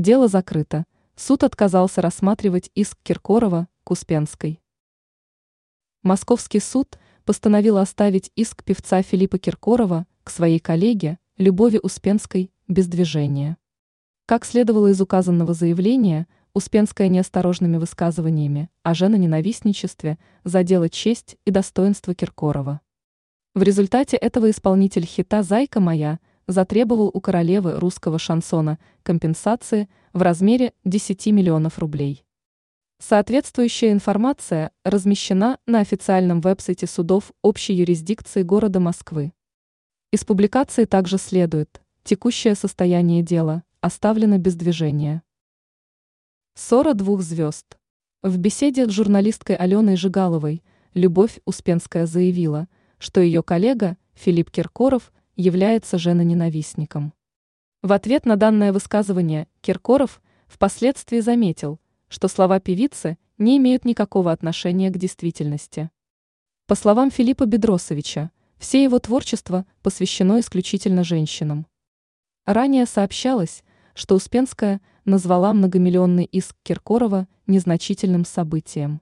Дело закрыто. Суд отказался рассматривать иск Киркорова к Успенской. Московский суд постановил оставить иск певца Филиппа Киркорова к своей коллеге Любови Успенской без движения. Как следовало из указанного заявления, Успенская неосторожными высказываниями о женоненавистничестве задела честь и достоинство Киркорова. В результате этого исполнитель хита «Зайка моя» затребовал у королевы русского шансона компенсации в размере 10 миллионов рублей. Соответствующая информация размещена на официальном веб-сайте судов общей юрисдикции города Москвы. Из публикации также следует, текущее состояние дела оставлено без движения. Ссора двух звезд. В беседе с журналисткой Аленой Жигаловой Любовь Успенская заявила, что ее коллега Филипп Киркоров является женоненавистником. В ответ на данное высказывание Киркоров впоследствии заметил, что слова певицы не имеют никакого отношения к действительности. По словам Филиппа Бедросовича, все его творчество посвящено исключительно женщинам. Ранее сообщалось, что Успенская назвала многомиллионный иск Киркорова незначительным событием.